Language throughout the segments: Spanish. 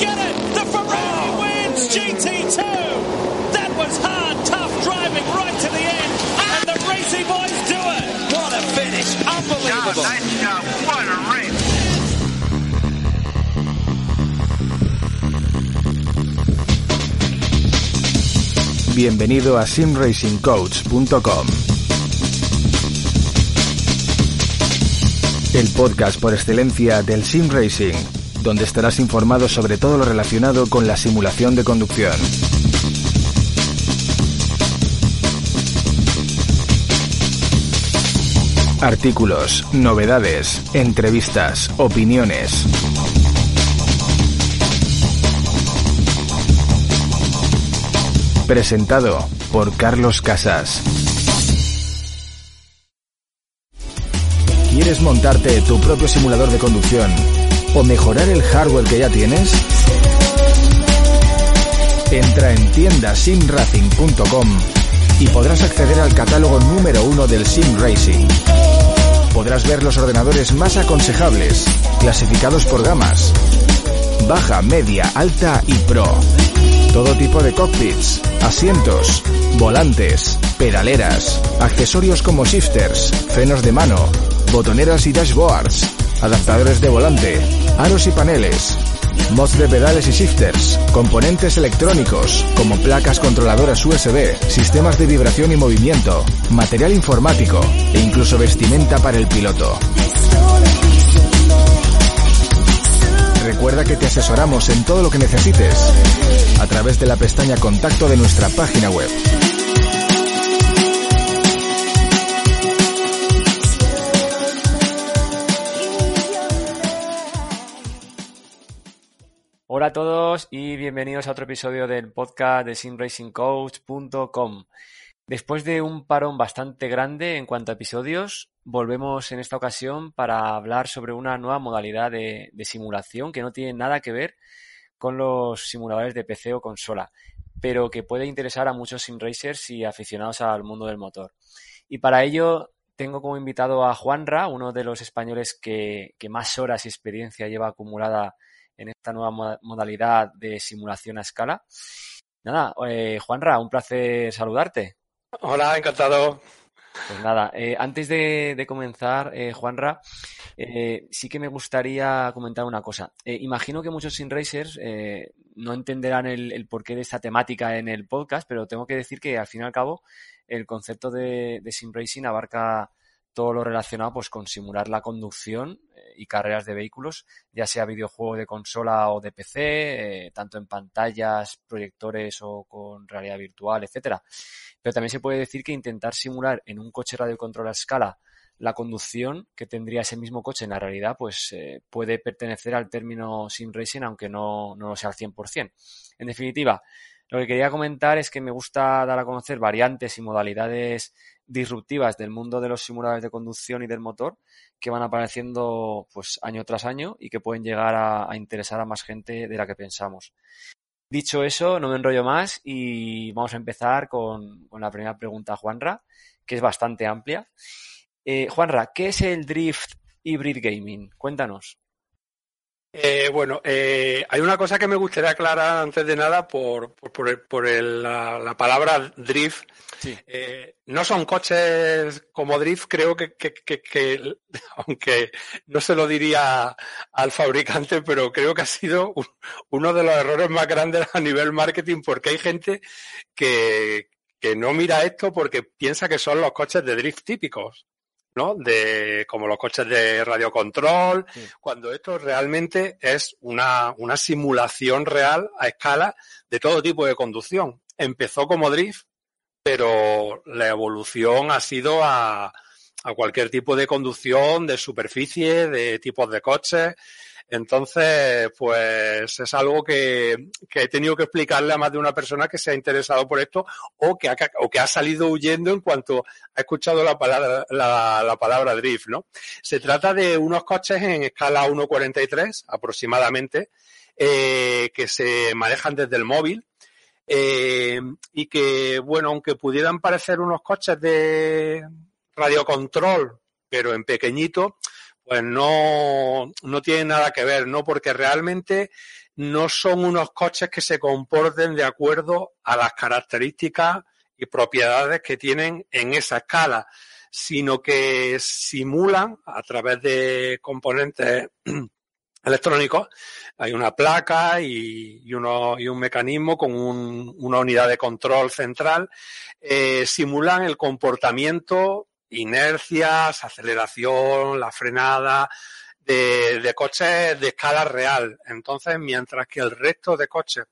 get it! The Ferrari wins GT2! That was hard, tough driving right to the end, and the Racing Boys do it! What a finish! Unbelievable! nice job. What a race. Bienvenido a simracingcoach.com. El podcast por excelencia del sim racing, donde estarás informado sobre todo lo relacionado con la simulación de conducción. Artículos, novedades, entrevistas, opiniones. Presentado por Carlos Casas. ¿Quieres montarte tu propio simulador de conducción o mejorar el hardware que ya tienes? Entra en tiendasimracing.com y podrás acceder al catálogo número uno del Sim Racing. Podrás ver los ordenadores más aconsejables, clasificados por gamas, baja, media, alta y pro. Todo tipo de cockpits, asientos, volantes, pedaleras, accesorios como shifters, frenos de mano, botoneras y dashboards, adaptadores de volante, aros y paneles, mods de pedales y shifters, componentes electrónicos como placas controladoras USB, sistemas de vibración y movimiento, material informático e incluso vestimenta para el piloto. Recuerda que te asesoramos en todo lo que necesites a través de la pestaña Contacto de nuestra página web. A todos y bienvenidos a otro episodio del podcast de simracingcoach.com. Después de un parón bastante grande en cuanto a episodios, volvemos en esta ocasión para hablar sobre una nueva modalidad de, simulación que no tiene nada que ver con los simuladores de PC o consola, pero que puede interesar a muchos simracers y aficionados al mundo del motor. Y para ello tengo como invitado a Juanra, uno de los españoles que más horas y experiencia lleva acumulada en esta nueva mo- modalidad de simulación a escala. Nada, eh, Juanra, un placer saludarte. Hola, encantado. Pues nada, eh, antes de, de comenzar, eh, Juanra, eh, sí que me gustaría comentar una cosa. Eh, imagino que muchos simracers eh, no entenderán el, el porqué de esta temática en el podcast, pero tengo que decir que al fin y al cabo el concepto de, de simracing abarca todo lo relacionado pues, con simular la conducción eh, y carreras de vehículos, ya sea videojuego de consola o de PC, eh, tanto en pantallas, proyectores o con realidad virtual, etcétera. Pero también se puede decir que intentar simular en un coche radiocontrol a escala la conducción que tendría ese mismo coche en la realidad, pues eh, puede pertenecer al término sim racing, aunque no, no lo sea al 100%. En definitiva, lo que quería comentar es que me gusta dar a conocer variantes y modalidades disruptivas del mundo de los simuladores de conducción y del motor que van apareciendo pues año tras año y que pueden llegar a, interesar a más gente de la que pensamos. Dicho eso, no me enrollo más y vamos a empezar con, con la primera pregunta Juanra, que es bastante amplia. Eh, Juanra, ¿qué es el Drift Hybrid Gaming? Cuéntanos. Eh, bueno, eh, hay una cosa que me gustaría aclarar antes de nada por, por, por el- por el- la, la palabra drift. Sí. Eh, no son coches como drift, creo que, que- que- que, aunque no se lo diría al fabricante, pero creo que ha sido un- uno de los errores más grandes a nivel marketing porque hay gente que, que no mira esto porque piensa que son los coches de drift típicos. ¿No? De, como los coches de radiocontrol, Sí. cuando esto realmente es una, una simulación real a escala de todo tipo de conducción. Empezó como drift, pero la evolución ha sido a, a cualquier tipo de conducción, de superficie, de tipos de coches. Entonces, pues es algo que, que he tenido que explicarle a más de una persona que se ha interesado por esto o que ha, o que ha salido huyendo en cuanto ha escuchado la palabra, la, la palabra drift, ¿no? Se trata de unos coches en escala 1.43 aproximadamente, eh, que se manejan desde el móvil eh, y que, bueno, aunque pudieran parecer unos coches de radiocontrol, pero en pequeñito, pues no, no tiene nada que ver, ¿no? Porque realmente no son unos coches que se comporten de acuerdo a las características y propiedades que tienen en esa escala, sino que simulan a través de componentes electrónicos, hay una placa y, uno, y un mecanismo con una unidad de control central, eh, simulan el comportamiento, inercias, aceleración, la frenada, de, coches de escala real. Entonces, mientras que el resto de coches,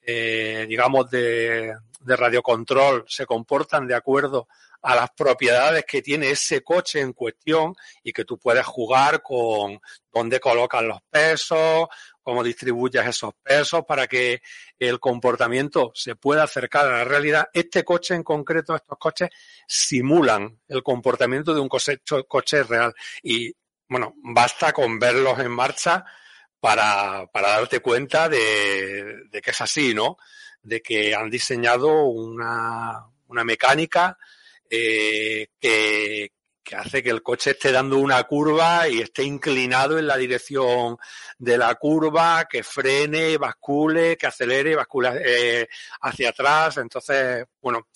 eh, digamos, de, de radiocontrol se comportan de acuerdo a las propiedades que tiene ese coche en cuestión y que tú puedes jugar con dónde colocan los pesos, cómo distribuyes esos pesos para que el comportamiento se pueda acercar a la realidad. Este coche en concreto, estos coches simulan el comportamiento de un coche, coche real y bueno, basta con verlos en marcha para, para darte cuenta de, de, que es así, ¿no? De que han diseñado una, una mecánica eh, que, que hace que el coche esté dando una curva y esté inclinado en la dirección de la curva, que frene, bascule, que acelere, bascule eh, hacia atrás. Entonces, bueno,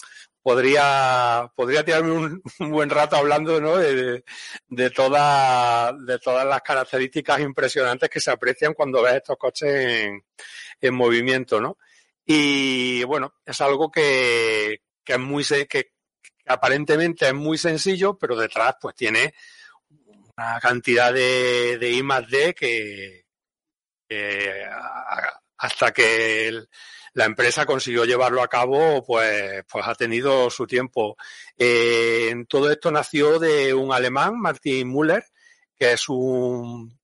podría, podría tirarme un, buen rato hablando ¿no? de, de, toda, de todas las características impresionantes que se aprecian cuando ves estos coches en, en movimiento, ¿no? Y bueno, es algo que, que es muy que, aparentemente es muy sencillo, pero detrás pues tiene una cantidad de, de I más D que, hasta que la empresa consiguió llevarlo a cabo, pues, pues ha tenido su tiempo. Eh, todo esto nació de un alemán, Martin Müller, que es un,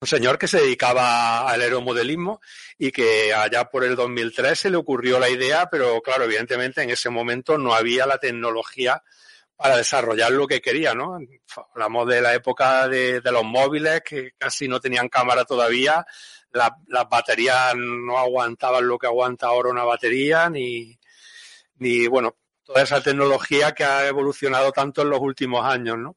un señor que se dedicaba al aeromodelismo y que allá por el 2003 se le ocurrió la idea, pero claro, evidentemente en ese momento no había la tecnología para desarrollar lo que quería, ¿no? Hablamos de la época de, los móviles que casi no tenían cámara todavía, la, las baterías no aguantaban lo que aguanta ahora una batería, ni, ni, bueno, toda esa tecnología que ha evolucionado tanto en los últimos años, ¿no?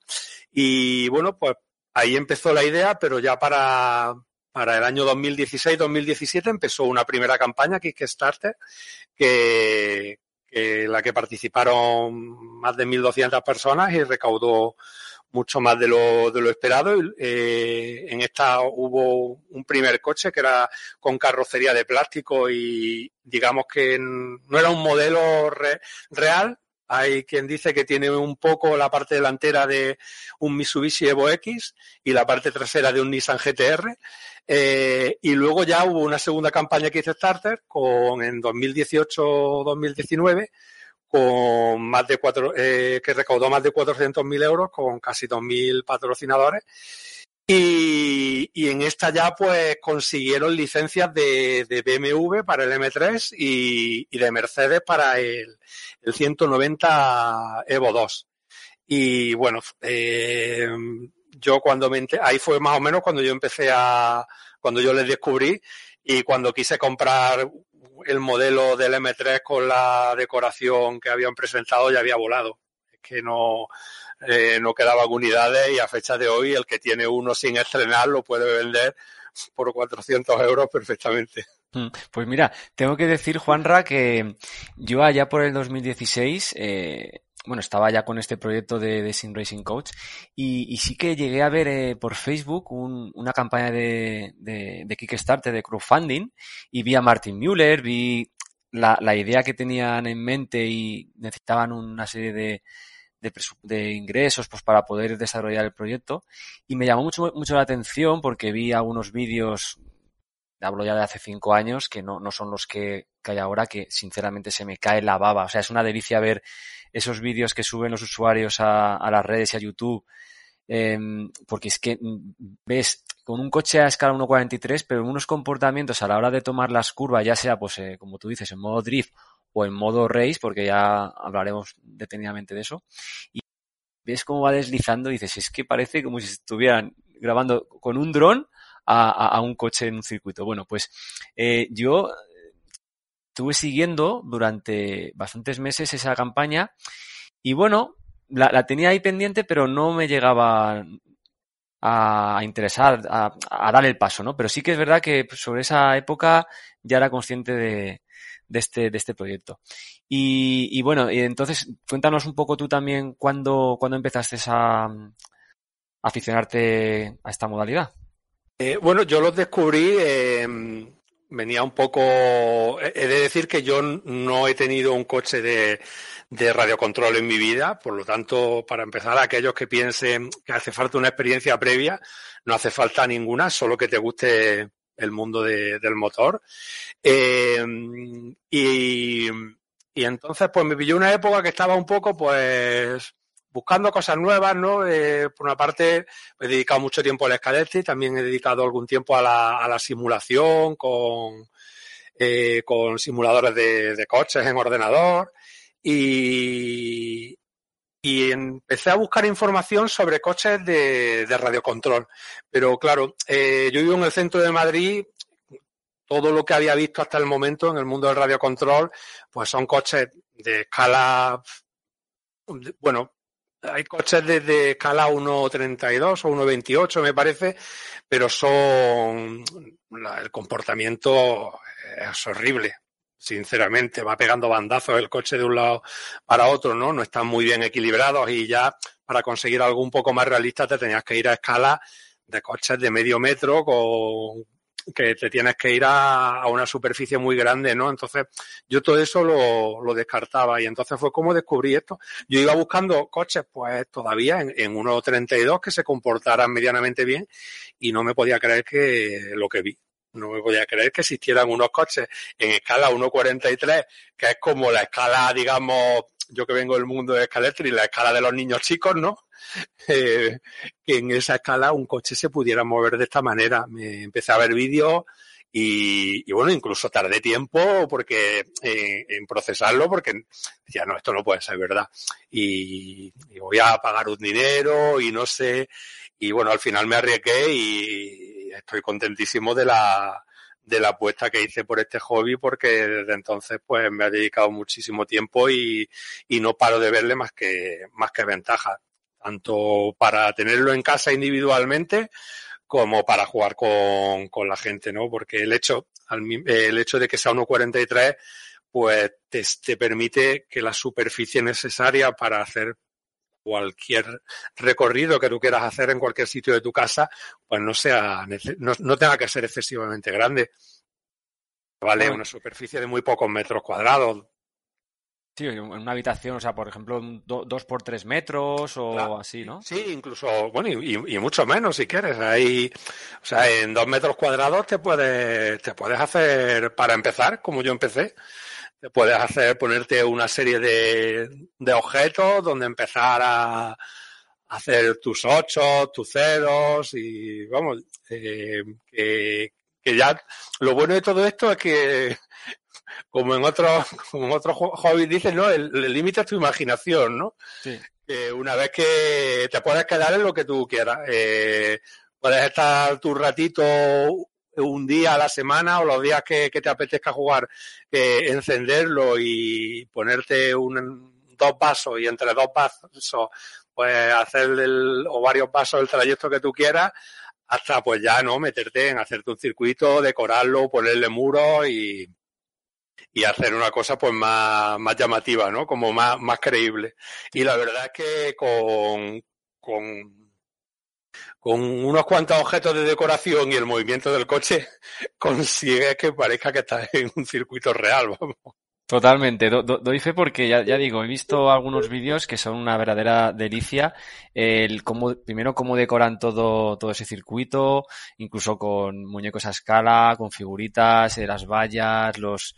Y bueno, pues ahí empezó la idea, pero ya para, para el año 2016-2017 empezó una primera campaña Kickstarter que, que la que participaron más de 1.200 personas y recaudó mucho más de lo, de lo esperado. Eh, en esta hubo un primer coche que era con carrocería de plástico y digamos que no era un modelo re, real. Hay quien dice que tiene un poco la parte delantera de un Mitsubishi Evo X y la parte trasera de un Nissan GTR. Eh, y luego ya hubo una segunda campaña que hizo Starter con en 2018-2019 con más de cuatro, eh, que recaudó más de 400.000 euros con casi 2.000 patrocinadores. Y, en esta ya pues consiguieron licencias de, de BMW para el M3 y, y de Mercedes para el, el, 190 Evo 2. Y bueno, eh, yo cuando me ahí fue más o menos cuando yo empecé a, cuando yo les descubrí y cuando quise comprar el modelo del M3 con la decoración que habían presentado ya había volado. Es que no, eh, no quedaban unidades y a fecha de hoy el que tiene uno sin estrenar lo puede vender por 400 euros perfectamente. Mm, pues mira, tengo que decir, Juanra, que yo allá por el 2016 eh, bueno, estaba ya con este proyecto de, de Sim Racing Coach y, sí que llegué a ver eh, por Facebook un, una campaña de, de, de, Kickstarter de crowdfunding y vi a Martin Müller, vi la, la, idea que tenían en mente y necesitaban una serie de, de, de, ingresos pues para poder desarrollar el proyecto y me llamó mucho, mucho la atención porque vi algunos vídeos hablo ya de hace cinco años, que no, no son los que, que hay ahora, que sinceramente se me cae la baba. O sea, es una delicia ver esos vídeos que suben los usuarios a, a las redes y a YouTube, eh, porque es que mm, ves con un coche a escala 1.43, pero unos comportamientos a la hora de tomar las curvas, ya sea, pues, eh, como tú dices, en modo drift o en modo race, porque ya hablaremos detenidamente de eso, y ves cómo va deslizando y dices, es que parece como si estuvieran grabando con un dron a, un coche en un circuito. Bueno, pues eh, yo estuve siguiendo durante bastantes meses esa campaña y bueno, la, la, tenía ahí pendiente, pero no me llegaba, a, interesar, a, a, dar el paso, ¿no? Pero sí que es verdad que sobre esa época ya era consciente de, de este, de este proyecto. Y, y bueno, y entonces cuéntanos un poco tú también cuándo, cuándo empezaste a, a aficionarte a esta modalidad. Eh, bueno, yo los descubrí, eh, venía un poco, he de decir que yo no he tenido un coche de, de radiocontrol en mi vida, por lo tanto, para empezar, aquellos que piensen que hace falta una experiencia previa, no hace falta ninguna, solo que te guste el mundo de, del motor. Eh, y, y entonces, pues me pilló una época que estaba un poco, pues, buscando cosas nuevas, ¿no? Eh, por una parte, he dedicado mucho tiempo al Scaletti, también he dedicado algún tiempo a la, a la simulación con, eh, con simuladores de, de, coches en ordenador y, y empecé a buscar información sobre coches de, radiocontrol. Pero claro, eh, yo vivo en el centro de Madrid, todo lo que había visto hasta el momento en el mundo del radiocontrol, pues son coches de escala, bueno, hay coches desde escala 1.32 o 1.28 me parece, pero son el comportamiento es horrible, sinceramente, va pegando bandazos el coche de un lado para otro, ¿no? No están muy bien equilibrados y ya para conseguir algo un poco más realista te tenías que ir a escala de coches de medio metro con que te tienes que ir a, a, una superficie muy grande, ¿no? Entonces, yo todo eso lo, lo, descartaba y entonces fue como descubrí esto. Yo iba buscando coches, pues todavía en, en 1.32 que se comportaran medianamente bien y no me podía creer que lo que vi. No me podía creer que existieran unos coches en escala 1.43, que es como la escala, digamos, yo que vengo del mundo de y la escala de los niños chicos, ¿no? Eh, que en esa escala un coche se pudiera mover de esta manera. Me empecé a ver vídeos y, y, bueno, incluso tardé tiempo porque eh, en procesarlo porque decía, no, esto no puede ser verdad. Y, y, voy a pagar un dinero y no sé. Y bueno, al final me arriesgué y estoy contentísimo de la, de la apuesta que hice por este hobby porque desde entonces pues me ha dedicado muchísimo tiempo y, y no paro de verle más que, más que tanto para tenerlo en casa individualmente como para jugar con, con la gente, ¿no? Porque el hecho, el hecho de que sea 1.43, pues te, te permite que la superficie necesaria para hacer cualquier recorrido que tú quieras hacer en cualquier sitio de tu casa, pues no sea, no, no tenga que ser excesivamente grande. Vale, una superficie de muy pocos metros cuadrados, Sí, en una habitación, o sea, por ejemplo, do, dos por tres metros o claro. así, ¿no? Sí, incluso, bueno, y, y, mucho menos si quieres. Ahí, o sea, en dos metros cuadrados te puedes, te puedes hacer, para empezar, como yo empecé, puedes hacer, ponerte una serie de, de objetos donde empezar a hacer tus ocho, tus ceros y, vamos, eh, que, que ya, lo bueno de todo esto es que como en otros como en otros hobbies dicen, ¿no? El límite es tu imaginación, ¿no? Sí. Eh, una vez que te puedes quedar en lo que tú quieras. Eh, puedes estar tu ratito un día a la semana o los días que, que te apetezca jugar, encenderlo y ponerte un, dos vasos y entre dos vasos pues hacer el, o varios vasos el trayecto que tú quieras hasta pues ya no meterte en hacerte un circuito, decorarlo, ponerle muros y, y hacer una cosa pues más, más llamativa, ¿no? Como más, más creíble. Y la verdad es que con, con, con unos cuantos objetos de decoración y el movimiento del coche consigues que parezca que estás en un circuito real, vamos. Totalmente, do, do, doy fe porque ya, ya, digo, he visto algunos vídeos que son una verdadera delicia. El cómo, primero cómo decoran todo, todo ese circuito, incluso con muñecos a escala, con figuritas, eh, las vallas, los,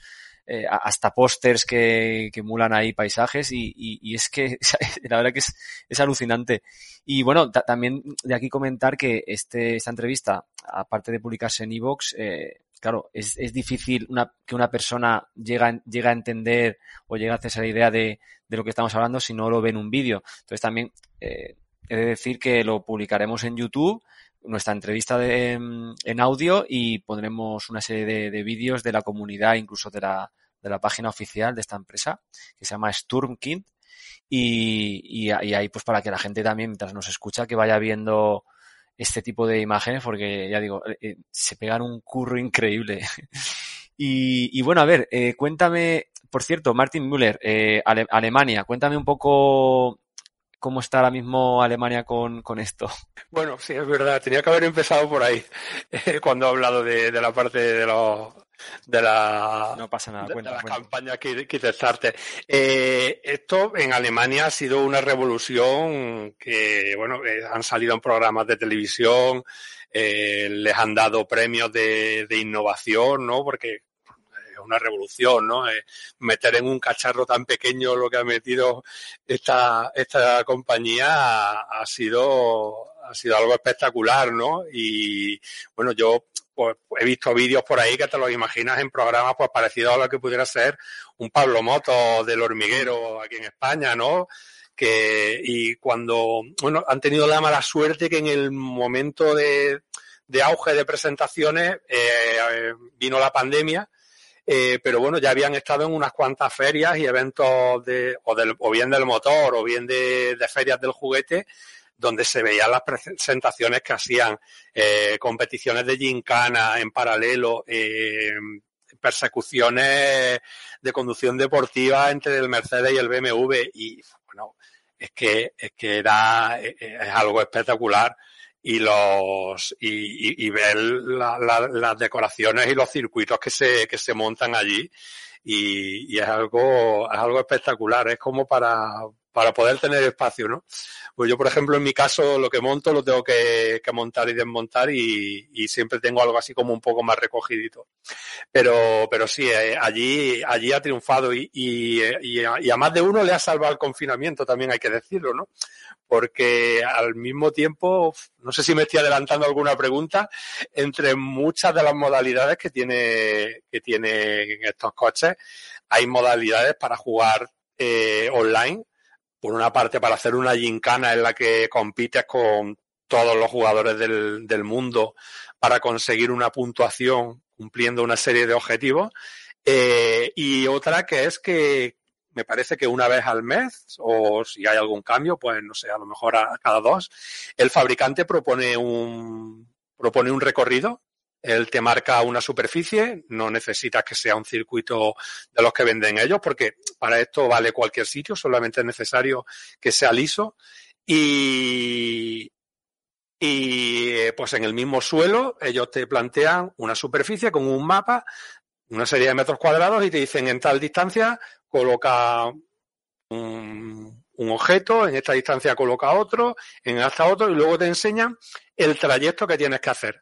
eh, hasta pósters que, que, emulan ahí paisajes y, y, y, es que la verdad que es, es alucinante. Y bueno, también de aquí comentar que este, esta entrevista, aparte de publicarse en iVoox, eh, claro, es, es difícil una, que una persona llega, llega a entender o llega a hacerse la idea de, de lo que estamos hablando si no lo ve en un vídeo. Entonces también eh, he de decir que lo publicaremos en YouTube, nuestra entrevista de, en audio y pondremos una serie de, de vídeos de la comunidad, incluso de la, de la página oficial de esta empresa, que se llama Sturmkind. Y, y, y ahí, pues para que la gente también, mientras nos escucha, que vaya viendo este tipo de imágenes porque, ya digo, eh, se pegan un curro increíble. y, bueno, a ver, eh, cuéntame, por cierto, Martin Müller, eh, Ale Alemania, cuéntame un poco cómo está ahora mismo Alemania con, con, esto. Bueno, sí, es verdad, tenía que haber empezado por ahí, cuando he hablado de, de la parte de los de la, no pasa nada, de, cuenta, de la campaña que, que testarte. Eh, esto en Alemania ha sido una revolución que, bueno, eh, han salido en programas de televisión, eh, les han dado premios de, de innovación, ¿no? Porque una revolución, ¿no? Eh, meter en un cacharro tan pequeño lo que ha metido esta, esta compañía ha, sido ha sido algo espectacular, ¿no? Y bueno, yo pues he visto vídeos por ahí que te los imaginas en programas pues parecidos a lo que pudiera ser un Pablo Moto del hormiguero aquí en España, ¿no? Que, y cuando, bueno, han tenido la mala suerte que en el momento de, de auge de presentaciones eh, vino la pandemia, eh, pero bueno, ya habían estado en unas cuantas ferias y eventos de, o, del, o bien del motor o bien de, ferias del juguete, donde se veían las presentaciones que hacían, eh, competiciones de gincana en paralelo, eh, persecuciones de conducción deportiva entre el Mercedes y el BMW y bueno, es que, es que era, es algo espectacular y los y, y, y ver la, la, las decoraciones y los circuitos que se, que se montan allí y, y es algo es algo espectacular es como para para poder tener espacio, ¿no? Pues yo, por ejemplo, en mi caso, lo que monto lo tengo que, que montar y desmontar y, y, siempre tengo algo así como un poco más recogidito. Pero, pero sí, eh, allí, allí ha triunfado y, y, y, a, y a más de uno le ha salvado el confinamiento, también hay que decirlo, ¿no? Porque al mismo tiempo, no sé si me estoy adelantando alguna pregunta, entre muchas de las modalidades que tiene, que tiene estos coches, hay modalidades para jugar eh, online, por una parte para hacer una gincana en la que compites con todos los jugadores del, del mundo para conseguir una puntuación cumpliendo una serie de objetivos. Eh, y otra que es que me parece que una vez al mes, o si hay algún cambio, pues no sé, a lo mejor a, cada dos, el fabricante propone un, propone un recorrido él te marca una superficie, no necesitas que sea un circuito de los que venden ellos, porque para esto vale cualquier sitio, solamente es necesario que sea liso. Y, y pues en el mismo suelo ellos te plantean una superficie con un mapa, una serie de metros cuadrados y te dicen en tal distancia coloca un, objeto, en esta distancia coloca otro, en esta otro y luego te enseñan el trayecto que tienes que hacer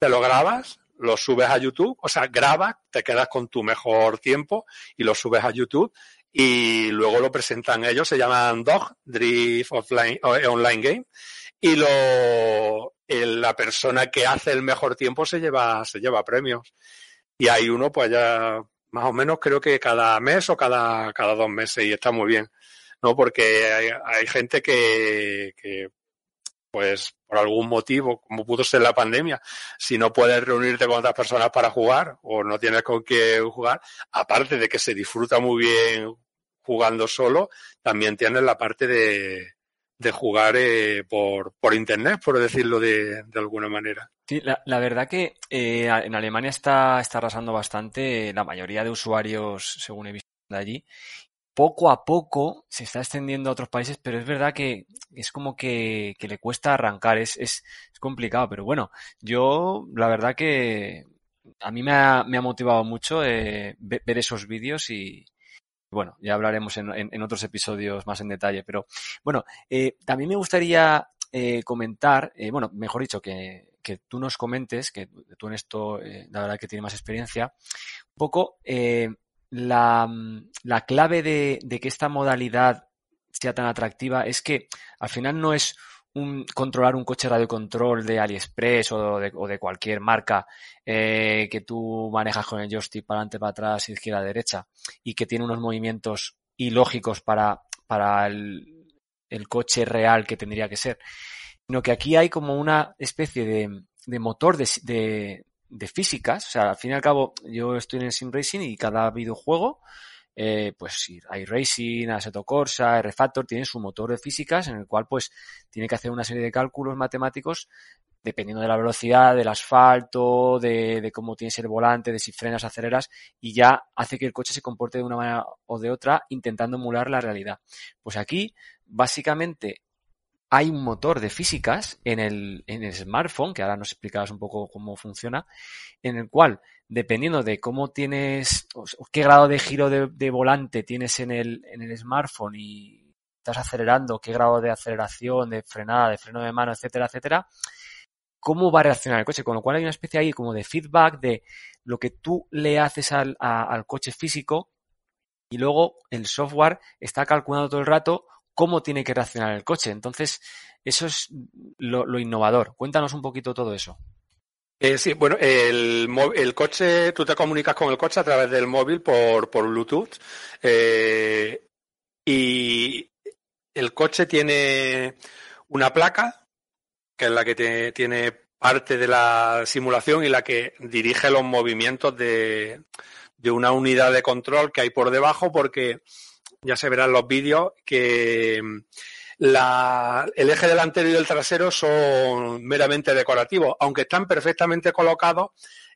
te lo grabas, lo subes a YouTube, o sea, grabas, te quedas con tu mejor tiempo y lo subes a YouTube y luego lo presentan ellos, se llaman Dog Drift Offline, Online Game y lo, la persona que hace el mejor tiempo se lleva, se lleva premios. Y hay uno, pues ya más o menos creo que cada mes o cada, cada dos meses y está muy bien, ¿no? Porque hay, hay gente que, que pues por algún motivo, como pudo ser la pandemia, si no puedes reunirte con otras personas para jugar o no tienes con qué jugar, aparte de que se disfruta muy bien jugando solo, también tienes la parte de, de jugar eh, por, por internet, por decirlo de, de alguna manera. Sí, la, verdad que eh, en Alemania está, está arrasando bastante la mayoría de usuarios, según he visto de allí, poco a poco se está extendiendo a otros países, pero es verdad que es como que, que le cuesta arrancar, es, es, es, complicado, pero bueno, yo la verdad que a mí me ha, me ha motivado mucho eh, ver, esos vídeos y bueno, ya hablaremos en, otros episodios más en detalle, pero bueno, eh, también me gustaría eh, comentar, eh, bueno, mejor dicho, que, tú nos comentes, que tú en esto, la verdad que tienes más experiencia, un poco la, la clave de, que esta modalidad sea tan atractiva es que al final no es un, controlar un coche radio control de AliExpress o de, o de cualquier marca eh, que tú manejas con el joystick para adelante, para atrás, izquierda, derecha y que tiene unos movimientos ilógicos para, para el, el coche real que tendría que ser, sino que aquí hay como una especie de, de motor de, de, de físicas, o sea, al fin y al cabo yo estoy en el Sim Racing y cada videojuego, eh, pues hay Racing, Assetto Corsa, R-Factor, tiene su motor de físicas en el cual pues tiene que hacer una serie de cálculos matemáticos dependiendo de la velocidad, del asfalto, de, de, cómo tienes el volante, de si frenas, aceleras, y ya hace que el coche se comporte de una manera o de otra intentando emular la realidad. Pues aquí, básicamente, hay un motor de físicas en el, en el smartphone, que ahora nos explicabas un poco cómo funciona, en el cual, dependiendo de cómo tienes, qué grado de giro de, de volante tienes en el, en el smartphone y estás acelerando, qué grado de aceleración, de frenada, de freno de mano, etcétera, etcétera, cómo va a reaccionar el coche. Con lo cual hay una especie ahí como de feedback de lo que tú le haces al, a, al coche físico y luego el software está calculando todo el rato cómo tiene que reaccionar el coche. Entonces, eso es lo, innovador. Cuéntanos un poquito todo eso. Eh, sí, bueno, el, el, coche, tú te comunicas con el coche a través del móvil por, por Bluetooth eh, y el coche tiene una placa que es la que tiene parte de la simulación y la que dirige los movimientos de una unidad de control que hay por debajo porque ya se verán los vídeos que la, el eje delantero y el trasero son meramente decorativos, aunque están perfectamente colocados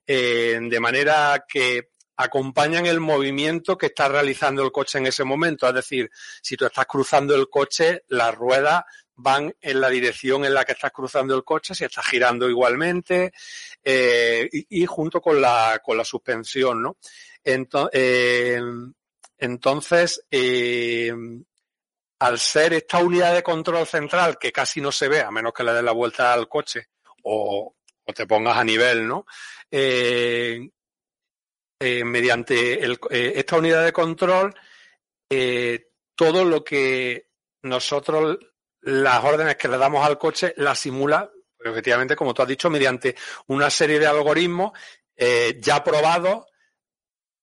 eh, de manera que acompañan el movimiento que está realizando el coche en ese momento. Es decir, si tú estás cruzando el coche, las ruedas van en la dirección en la que estás cruzando el coche, si estás girando igualmente, eh, y, y, junto con la, con la suspensión, ¿no? Entonces, eh, entonces, eh, al ser esta unidad de control central que casi no se ve, a menos que le des la vuelta al coche o, te pongas a nivel, ¿no? Eh, eh, mediante esta unidad de control, todo lo que nosotros, las órdenes que le damos al coche, la simula, efectivamente, como tú has dicho, mediante una serie de algoritmos ya probados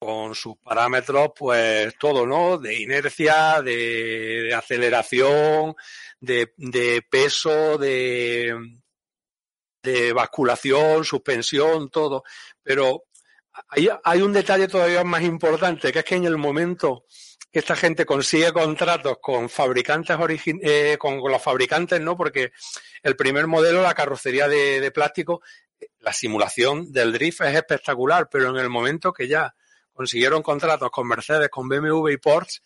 con sus parámetros, pues todo, ¿no? De inercia, de, aceleración, de, peso, de, de, basculación, suspensión, todo. Pero hay, un detalle todavía más importante, que es que en el momento que esta gente consigue contratos con fabricantes eh, con, los fabricantes, ¿no? Porque el primer modelo, la carrocería de, de plástico, la simulación del drift es espectacular, pero en el momento que ya consiguieron contratos con Mercedes, con BMW y Porsche,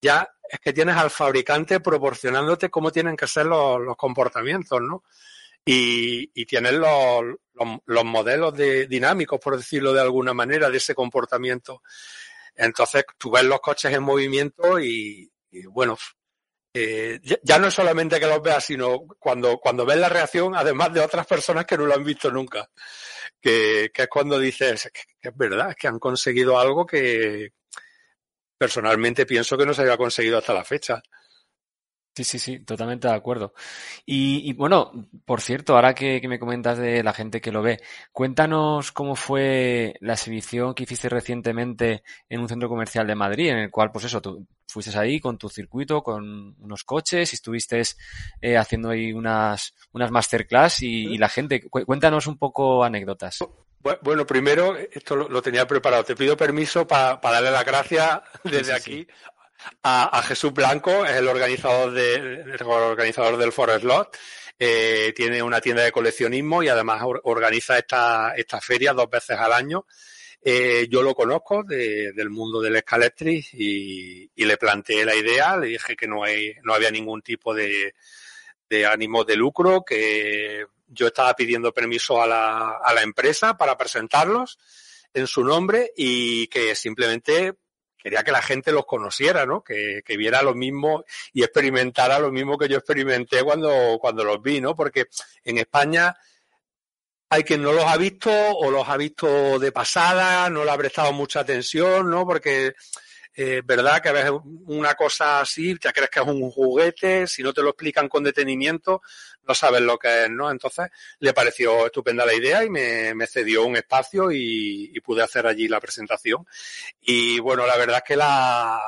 ya es que tienes al fabricante proporcionándote cómo tienen que ser los, comportamientos, ¿no? Y, tienes los, los, los, modelos de, dinámicos, por decirlo de alguna manera, de ese comportamiento. Entonces, tú ves los coches en movimiento y bueno, eh, ya, no es solamente que los veas, sino cuando, cuando ves la reacción, además de otras personas que no lo han visto nunca que, es cuando dices que, que, es verdad, que han conseguido algo que personalmente pienso que no se había conseguido hasta la fecha. Sí, sí, sí, totalmente de acuerdo. Y, bueno, por cierto, ahora que, que, me comentas de la gente que lo ve, cuéntanos cómo fue la exhibición que hiciste recientemente en un centro comercial de Madrid, en el cual, pues eso, tú fuiste ahí con tu circuito, con unos coches, y estuviste eh, haciendo ahí unas, unas masterclass y, y la gente, cuéntanos un poco anécdotas. Bueno, primero, esto lo, lo tenía preparado. Te pido permiso para pa darle las gracias desde sí, sí, aquí sí a, a, Jesús Blanco, es el organizador, de, el organizador del Forest Lot. Eh, tiene una tienda de coleccionismo y además or, organiza esta, esta feria dos veces al año. Eh, yo lo conozco de, del mundo del Scalectric y, le planteé la idea, le dije que no, hay, no había ningún tipo de, de ánimo de lucro, que yo estaba pidiendo permiso a la, a la empresa para presentarlos en su nombre y que simplemente quería que la gente los conociera, ¿no? Que, que, viera lo mismo y experimentara lo mismo que yo experimenté cuando, cuando los vi, ¿no? Porque en España hay quien no los ha visto o los ha visto de pasada, no le ha prestado mucha atención, ¿no? Porque eh, verdad que a veces una cosa así, te crees que es un juguete, si no te lo explican con detenimiento, no sabes lo que es, ¿no? Entonces le pareció estupenda la idea y me, cedió un espacio y, y, pude hacer allí la presentación. Y bueno, la verdad es que la,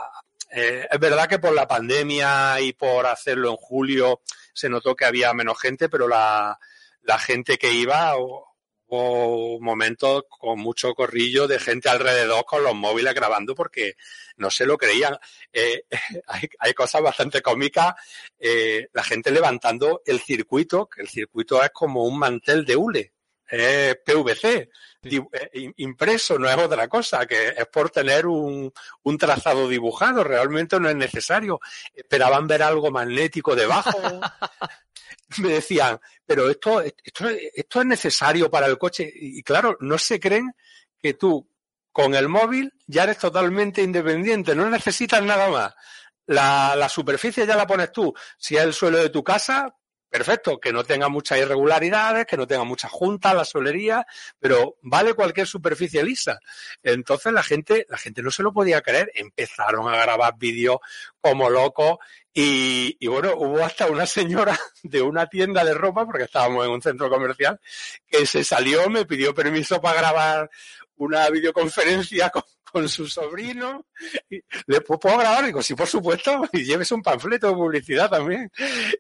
eh, es verdad que por la pandemia y por hacerlo en julio se notó que había menos gente, pero la, la gente que iba, hubo momentos con mucho corrillo de gente alrededor con los móviles grabando porque no se lo creían. Eh, hay, cosas bastante cómicas. Eh, la gente levantando el circuito, que el circuito es como un mantel de hule. Es PVC, sí. Eh, impreso, no es otra cosa, que es por tener un, un, trazado dibujado, realmente no es necesario. Esperaban ver algo magnético debajo. Me decían, pero esto, esto, esto es necesario para el coche. Y claro, no se creen que tú con el móvil ya eres totalmente independiente, no necesitas nada más. La, la, superficie ya la pones tú. Si es el suelo de tu casa, perfecto, que no tenga muchas irregularidades, que no tenga muchas juntas, la solería, pero vale cualquier superficie lisa. Entonces la gente, la gente no se lo podía creer, empezaron a grabar vídeos como locos y, y, bueno, hubo hasta una señora de una tienda de ropa, porque estábamos en un centro comercial, que se salió, me pidió permiso para grabar una videoconferencia con, con su sobrino. ¿Le puedo grabar? Digo, sí, por supuesto, y lleves un panfleto de publicidad también.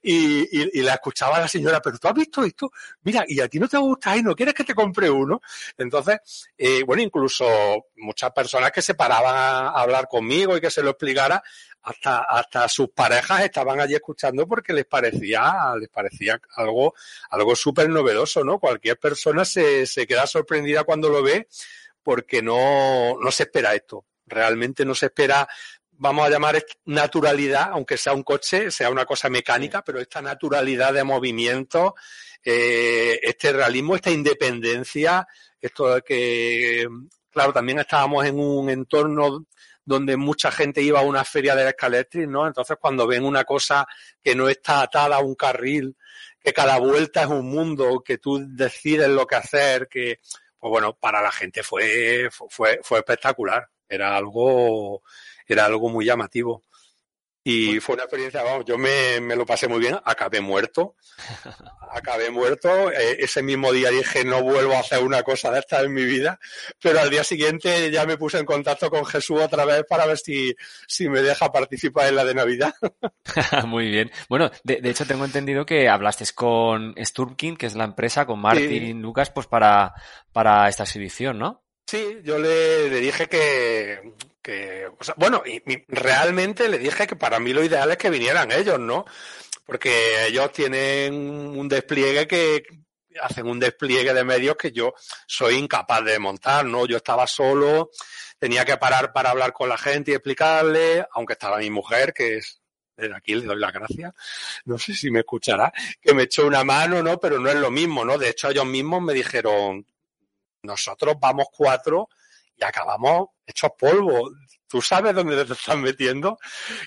Y, y, y, la escuchaba la señora, pero tú has visto esto, mira, y a ti no te gusta y no quieres que te compre uno. Entonces, eh, bueno, incluso muchas personas que se paraban a hablar conmigo y que se lo explicara, hasta, hasta sus parejas estaban allí escuchando porque les parecía, les parecía algo, algo súper novedoso, ¿no? Cualquier persona se, se queda sorprendida cuando lo ve porque no, no se espera esto. Realmente no se espera, vamos a llamar naturalidad, aunque sea un coche, sea una cosa mecánica, pero esta naturalidad de movimiento, eh, este realismo, esta independencia, esto de que, claro, también estábamos en un entorno donde mucha gente iba a una feria de Escaletris, ¿no? Entonces, cuando ven una cosa que no está atada a un carril, que cada vuelta es un mundo, que tú decides lo que hacer, que, pues bueno, para la gente fue, fue, fue espectacular. Era algo, era algo muy llamativo. Y fue una experiencia, vamos, yo me, me, lo pasé muy bien, acabé muerto, acabé muerto, eh, ese mismo día dije no vuelvo a hacer una cosa de esta en mi vida, pero al día siguiente ya me puse en contacto con Jesús otra vez para ver si, si me deja participar en la de Navidad. muy bien. Bueno, de, de, hecho tengo entendido que hablaste con Sturmkin, que es la empresa, con Martín sí. Lucas, pues para, para esta exhibición, ¿no? Sí, yo le, le dije que, bueno, y, y, realmente le dije que para mí lo ideal es que vinieran ellos, ¿no? Porque ellos tienen un despliegue que hacen un despliegue de medios que yo soy incapaz de montar, ¿no? Yo estaba solo, tenía que parar para hablar con la gente y explicarle, aunque estaba mi mujer, que es desde aquí le doy las gracias, no sé si me escuchará, que me echó una mano, ¿no? Pero no es lo mismo, ¿no? De hecho, ellos mismos me dijeron, nosotros vamos cuatro y acabamos hechos polvo. ¿Tú sabes dónde te estás metiendo?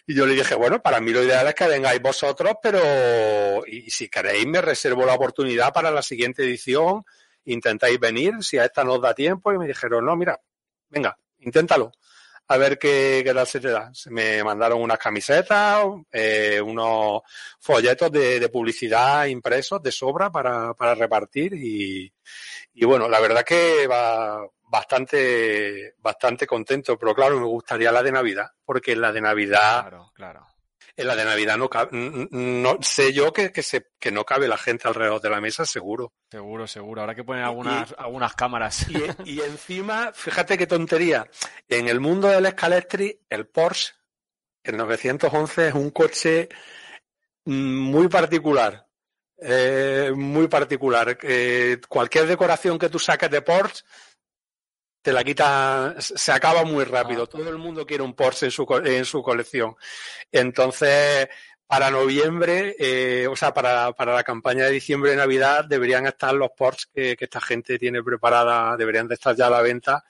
Y yo le dije, bueno, para mí lo ideal es que vengáis vosotros, pero y si queréis me reservo la oportunidad para la siguiente edición, intentáis venir, si a esta nos da tiempo. Y me dijeron, no, mira, venga, inténtalo. A ver qué, qué tal se te da. Se me mandaron unas camisetas, eh, unos folletos de, de, publicidad impresos de sobra para, para repartir y, y bueno, la verdad que va bastante, bastante contento, pero claro, me gustaría la de Navidad, porque en la de Navidad, claro, claro. en la de Navidad no cabe, no sé yo que, que, se, que no cabe la gente alrededor de la mesa, seguro. Seguro, seguro. Habrá que poner algunas, y, algunas cámaras. Y, y, encima, fíjate qué tontería, en el mundo del Scalestri, el Porsche, el 911 es un coche muy particular eh, muy particular. Eh, cualquier decoración que tú saques de Porsche te la quita, se acaba muy rápido. Ah. Todo el mundo quiere un Porsche en su, en su colección. Entonces, para noviembre, eh, o sea, para, para, la campaña de diciembre de Navidad, deberían estar los Porsche que, que, esta gente tiene preparada, deberían de estar ya a la venta.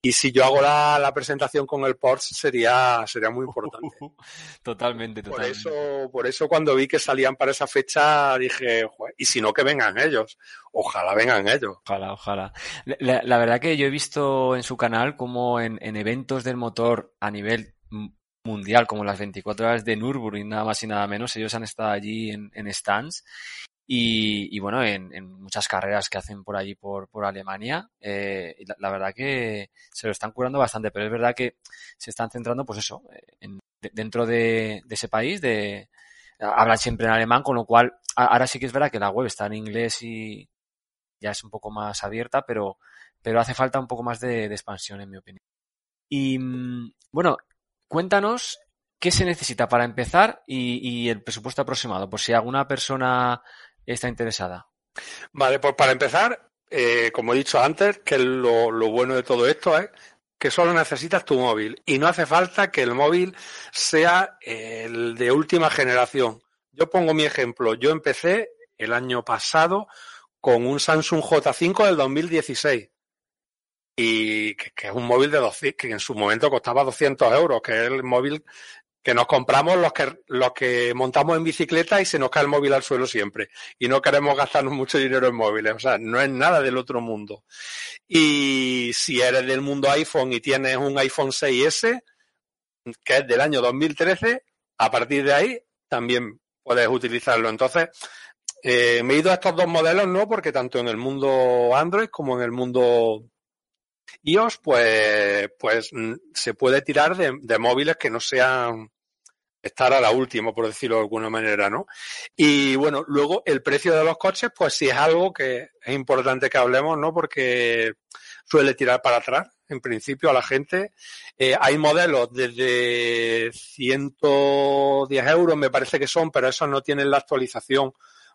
Y si yo hago la, la presentación con el Porsche sería, sería muy importante. totalmente, totalmente. Por eso, por eso cuando vi que salían para esa fecha dije, y si no que vengan ellos. Ojalá vengan ellos. Ojalá, ojalá. La, la verdad que yo he visto en su canal como en, en eventos del motor a nivel mundial, como las 24 horas de Nürburgring, nada más y nada menos, ellos han estado allí en, en stands y, bueno, en, en, muchas carreras que hacen por allí, por, por Alemania, eh, la, verdad que se lo están curando bastante, pero es verdad que se están centrando, pues eso, en, de, dentro de, ese país, de hablan siempre en alemán, con lo cual ahora sí que es verdad que la web está en inglés y, ya es un poco más abierta, pero, pero hace falta un poco más de, expansión, en mi opinión. Y mm, bueno, cuéntanos qué se necesita para empezar y el presupuesto aproximado, por si alguna persona está interesada. Vale, pues para empezar, eh, como he dicho antes, que lo, bueno de todo esto es que solo necesitas tu móvil y no hace falta que el móvil sea el de última generación. Yo pongo mi ejemplo. Yo empecé el año pasado con un Samsung J5 del 2016 y que, que es un móvil de 200, que en su momento costaba 200 euros, que es el móvil que nos compramos los que, los que montamos en bicicleta y se nos cae el móvil al suelo siempre. Y no queremos gastarnos mucho dinero en móviles. O sea, no es nada del otro mundo. Y si eres del mundo iPhone y tienes un iPhone 6S, que es del año 2013, a partir de ahí también puedes utilizarlo. Entonces, eh, me he ido a estos dos modelos, ¿no? Porque tanto en el mundo Android como en el mundo iOS, pues, pues se puede tirar de móviles que no sean estar a la última, por decirlo de alguna manera, ¿no? Y bueno, luego el precio de los coches, pues sí es algo que es importante que hablemos, ¿no? Porque suele tirar para atrás, en principio, a la gente. Eh, hay modelos desde 110 euros, me parece que son, pero esos no tienen la actualización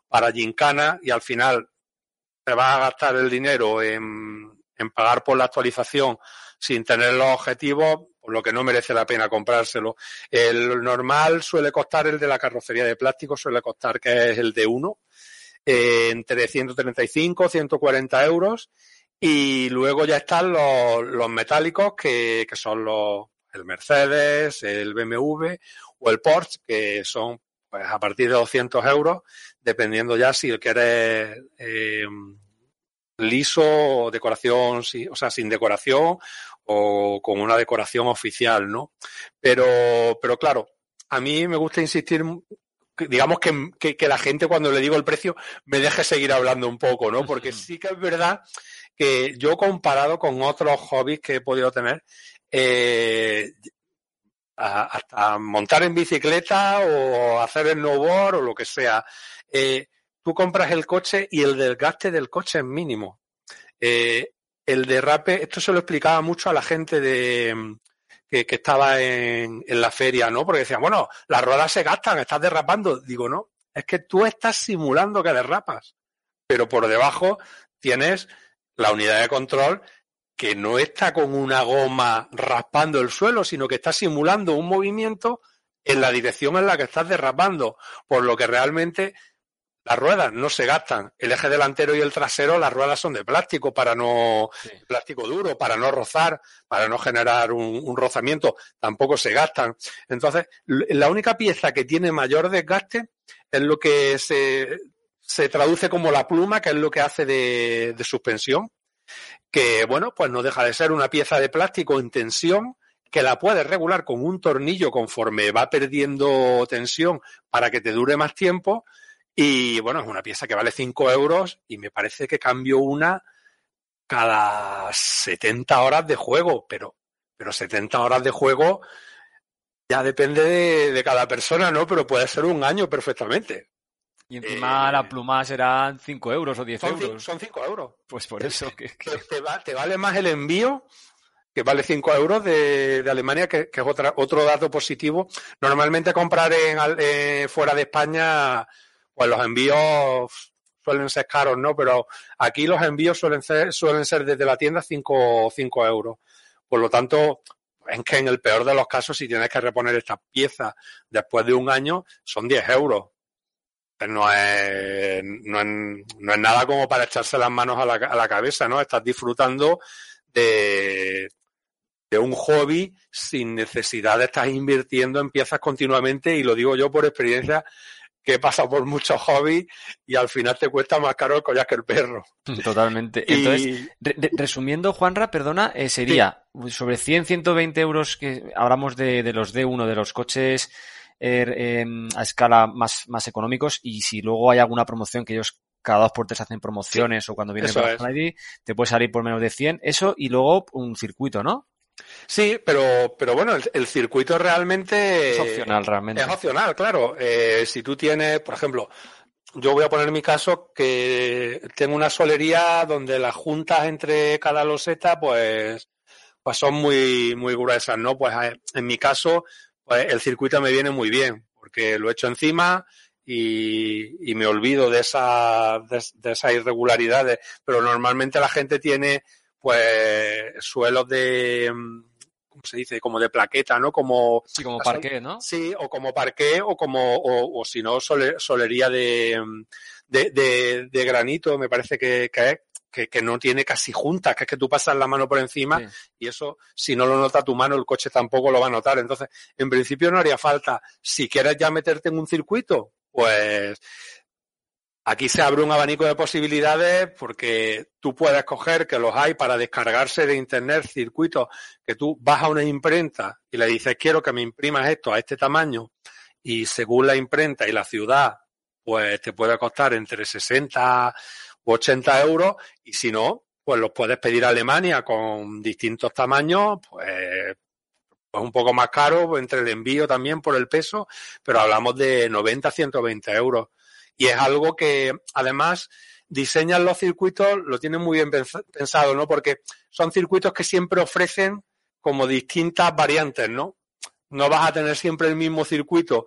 para Gincana y al final te vas a gastar el dinero en, en pagar por la actualización sin tener los objetivos, por lo que no merece la pena comprárselo. El normal suele costar el de la carrocería de plástico, suele costar que es el de uno, eh, entre 135, 140 euros. Y luego ya están los, los metálicos, que, que son los, el Mercedes, el BMW o el Porsche, que son pues a partir de 200 euros, dependiendo ya si quieres eh, liso, decoración, o sea, sin decoración o con una decoración oficial, ¿no? Pero, pero claro, a mí me gusta insistir, digamos que, que, que, la gente cuando le digo el precio me deje seguir hablando un poco, ¿no? Porque sí que es verdad que yo comparado con otros hobbies que he podido tener, eh, hasta montar en bicicleta o hacer el snowboard o lo que sea, eh, tú compras el coche y el desgaste del coche es mínimo. Eh, el derrape, esto se lo explicaba mucho a la gente de que, que estaba en, en, la feria, ¿no? Porque decían, bueno, las ruedas se gastan, estás derrapando. Digo, no, es que tú estás simulando que derrapas, pero por debajo tienes la unidad de control que no está con una goma raspando el suelo, sino que está simulando un movimiento en la dirección en la que estás derrapando, por lo que realmente las ruedas no se gastan. El eje delantero y el trasero, las ruedas son de plástico para no, sí. plástico duro, para no rozar, para no generar un, un, rozamiento, tampoco se gastan. Entonces, la única pieza que tiene mayor desgaste es lo que se, se traduce como la pluma, que es lo que hace de, de suspensión, que bueno, pues no deja de ser una pieza de plástico en tensión, que la puedes regular con un tornillo conforme va perdiendo tensión para que te dure más tiempo, y bueno, es una pieza que vale 5 euros y me parece que cambio una cada 70 horas de juego, pero, pero 70 horas de juego ya depende de, de cada persona, ¿no? Pero puede ser un año perfectamente. Y encima eh, la pluma serán 5 euros o 10 son, euros. Son 5 euros. Pues por eso. Que, que... Te, va, te, vale más el envío, que vale 5 euros de, de Alemania, que, que, es otra, otro dato positivo. Normalmente comprar en, eh, fuera de España pues los envíos suelen ser caros, ¿no? Pero aquí los envíos suelen ser, suelen ser desde la tienda 5 euros. Por lo tanto, es que en el peor de los casos, si tienes que reponer estas piezas después de un año, son 10 euros. No es, no es, no es nada como para echarse las manos a la, a la cabeza, ¿no? Estás disfrutando de, de un hobby sin necesidad de estar invirtiendo en piezas continuamente y lo digo yo por experiencia que pasa por muchos hobbies y al final te cuesta más caro el collar que el perro. Totalmente. Y... Entonces, re resumiendo, Juanra, perdona, eh, sería sí. sobre 100, 120 euros que hablamos de, de los D1, de los coches eh, eh, a escala más, más económicos y si luego hay alguna promoción que ellos cada dos por tres hacen promociones sí, o cuando viene Friday, te puede salir por menos de 100, eso y luego un circuito, ¿no? Sí, pero, pero bueno, el, el, circuito realmente es opcional, realmente. Es opcional, claro. Eh, si tú tienes, por ejemplo, yo voy a poner mi caso que tengo una solería donde las juntas entre cada loseta, pues, pues son muy, muy gruesas, ¿no? Pues en mi caso, pues el circuito me viene muy bien, porque lo he hecho encima y, y me olvido de, esa, de, de esas irregularidades. Pero normalmente la gente tiene, pues, suelos de, ¿cómo se dice? Como de plaqueta, ¿no? Como, sí, como parqué, ¿no? Sí, o como parqué o como, o, o si no, sole, solería de, de, de, de, granito, me parece que, que es, que, que, no tiene casi juntas, que es que tú pasas la mano por encima sí. y eso, si no lo nota tu mano, el coche tampoco lo va a notar. Entonces, en principio no haría falta. Si quieres ya meterte en un circuito, pues Aquí se abre un abanico de posibilidades porque tú puedes coger que los hay para descargarse de internet circuitos que tú vas a una imprenta y le dices quiero que me imprimas esto a este tamaño y según la imprenta y la ciudad pues te puede costar entre 60 u 80 euros y si no pues los puedes pedir a Alemania con distintos tamaños pues pues un poco más caro entre el envío también por el peso pero hablamos de 90 120 euros y es algo que además diseñan los circuitos, lo tienen muy bien pensado, ¿no? Porque son circuitos que siempre ofrecen como distintas variantes, ¿no? No vas a tener siempre el mismo circuito.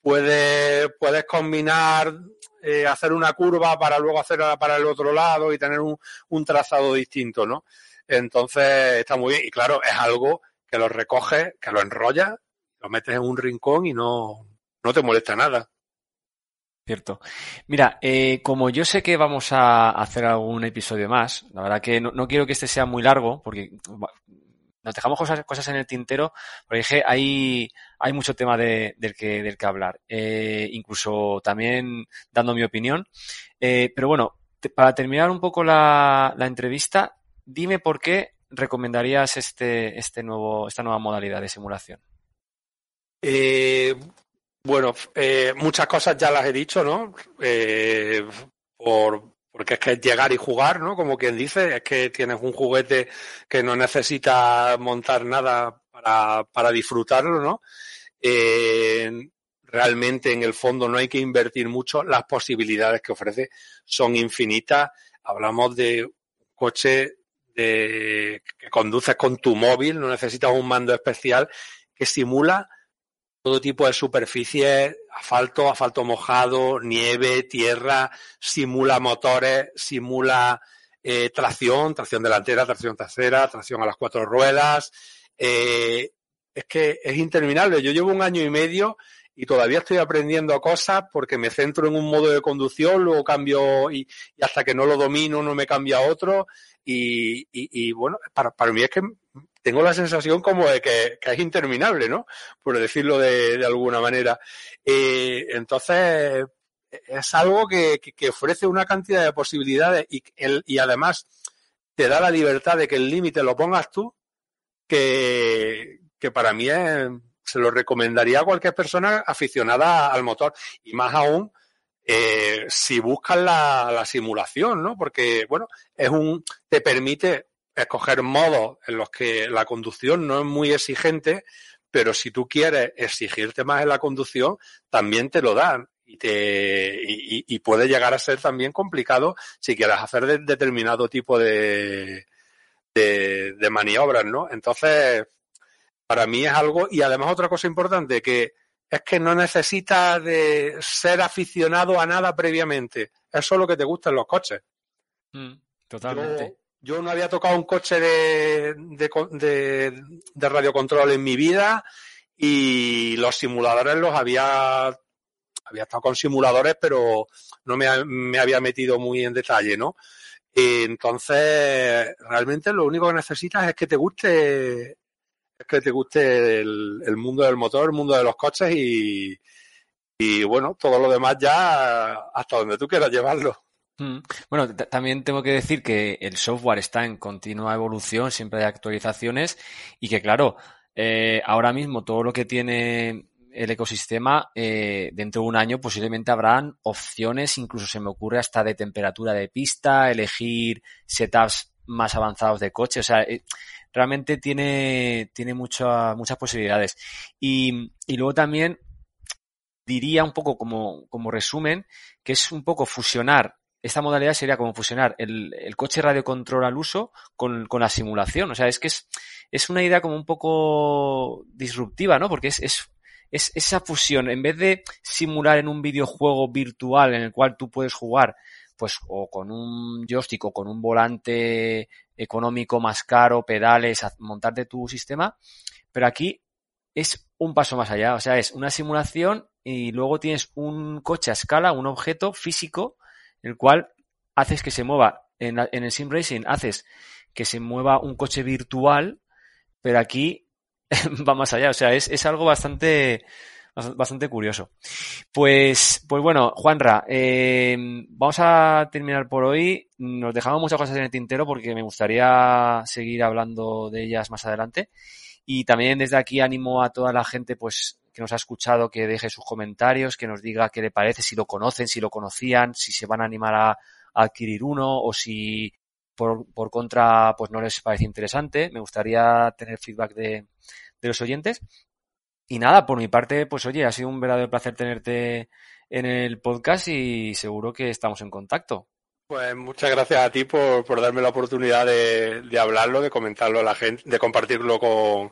Puedes, puedes combinar, eh, hacer una curva para luego hacer para el otro lado y tener un, un trazado distinto, ¿no? Entonces está muy bien. Y claro, es algo que lo recoges, que lo enrollas, lo metes en un rincón y no, no te molesta nada. Cierto. Mira, eh, como yo sé que vamos a hacer algún episodio más, la verdad que no, quiero que este sea muy largo, porque nos dejamos cosas, en el tintero, porque dije, hay, hay mucho tema de, del, que, del que hablar, eh, incluso también dando mi opinión. Eh, pero bueno, para terminar un poco la, la entrevista, dime por qué recomendarías este, este nuevo, esta nueva modalidad de simulación. Eh, bueno, eh, muchas cosas ya las he dicho, ¿no? Eh, por, porque es que es llegar y jugar, ¿no? Como quien dice, es que tienes un juguete que no necesita montar nada para, para disfrutarlo, ¿no? Eh, realmente en el fondo no hay que invertir mucho, las posibilidades que ofrece son infinitas. Hablamos de un coche de, que conduces con tu móvil, no necesitas un mando especial que simula todo tipo de superficies, asfalto, asfalto mojado, nieve, tierra, simula motores, simula eh, tracción, tracción delantera, tracción trasera, tracción a las cuatro ruedas. Eh, es que es interminable. Yo llevo un año y medio y todavía estoy aprendiendo cosas porque me centro en un modo de conducción, luego cambio y, hasta que no lo domino no me cambia otro. Y, y, y bueno, para, para mí es que tengo la sensación como de que, es interminable, ¿no? Por decirlo de, alguna manera. Eh, entonces, es algo que, ofrece una cantidad de posibilidades y, además te da la libertad de que el límite lo pongas tú, que, para mí se lo recomendaría a cualquier persona aficionada al motor y más aún eh, si buscas la, la, simulación, ¿no? Porque, bueno, es un, te permite escoger modos en los que la conducción no es muy exigente, pero si tú quieres exigirte más en la conducción, también te lo dan. Y, te, y, y puede llegar a ser también complicado si quieres hacer de, determinado tipo de, de, de maniobras, ¿no? Entonces, para mí es algo, y además otra cosa importante, que es que no necesitas de ser aficionado a nada previamente. Es solo que te gustan los coches. Mm, totalmente. Yo, no había tocado un coche de, de, de, de radiocontrol en mi vida y los simuladores los había había estado con simuladores, pero no me, me había metido muy en detalle, ¿no? Entonces, realmente lo único que necesitas es que te guste es que te guste el, el, mundo del motor, el mundo de los coches y, y bueno, todo lo demás ya hasta donde tú quieras llevarlo. Mm. Bueno, también tengo que decir que el software está en continua evolución, siempre hay actualizaciones y que claro, eh, ahora mismo todo lo que tiene el ecosistema, eh, dentro de un año posiblemente habrán opciones, incluso se me ocurre hasta de temperatura de pista, elegir setups más avanzados de coche, o sea, eh, realmente tiene, tiene mucha, muchas posibilidades. Y, y luego también diría un poco como, como resumen que es un poco fusionar esta modalidad sería como fusionar el, coche radiocontrol al uso con, la simulación. O sea, es que es, es una idea como un poco disruptiva, ¿no? Porque es, es, es esa fusión. En vez de simular en un videojuego virtual en el cual tú puedes jugar, pues, o con un joystick o con un volante económico más caro, pedales, montarte tu sistema, pero aquí es un paso más allá. O sea, es una simulación y luego tienes un coche a escala, un objeto físico el cual haces que se mueva, en, el sim racing haces que se mueva un coche virtual, pero aquí va más allá, o sea, es, es algo bastante, bastante curioso. Pues, pues bueno, Juanra, eh, vamos a terminar por hoy. Nos dejamos muchas cosas en el tintero porque me gustaría seguir hablando de ellas más adelante. Y también desde aquí animo a toda la gente, pues, que nos ha escuchado, que deje sus comentarios, que nos diga qué le parece, si lo conocen, si lo conocían, si se van a animar a, adquirir uno o si por, por, contra pues no les parece interesante. Me gustaría tener feedback de, de los oyentes. Y nada, por mi parte, pues oye, ha sido un verdadero placer tenerte en el podcast y seguro que estamos en contacto. Pues muchas gracias a ti por, por darme la oportunidad de, de, hablarlo, de comentarlo a la gente, de compartirlo con,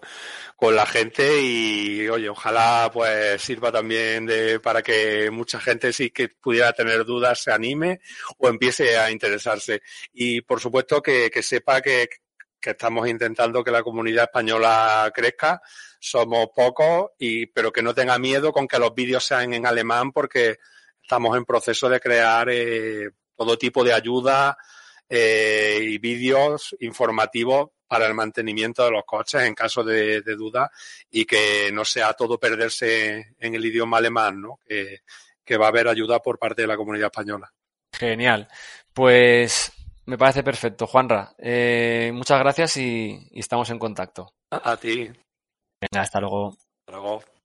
con la gente y oye, ojalá pues sirva también de, para que mucha gente sí que pudiera tener dudas se anime o empiece a interesarse. Y por supuesto que, que sepa que, que estamos intentando que la comunidad española crezca. Somos pocos y, pero que no tenga miedo con que los vídeos sean en alemán porque estamos en proceso de crear eh, todo tipo de ayuda eh, y vídeos informativos para el mantenimiento de los coches en caso de, de, duda y que no sea todo perderse en el idioma alemán, ¿no? Que, que va a haber ayuda por parte de la comunidad española. Genial. Pues me parece perfecto, Juanra. Eh, muchas gracias y, y, estamos en contacto. A, a ti. Venga, hasta luego. Hasta luego.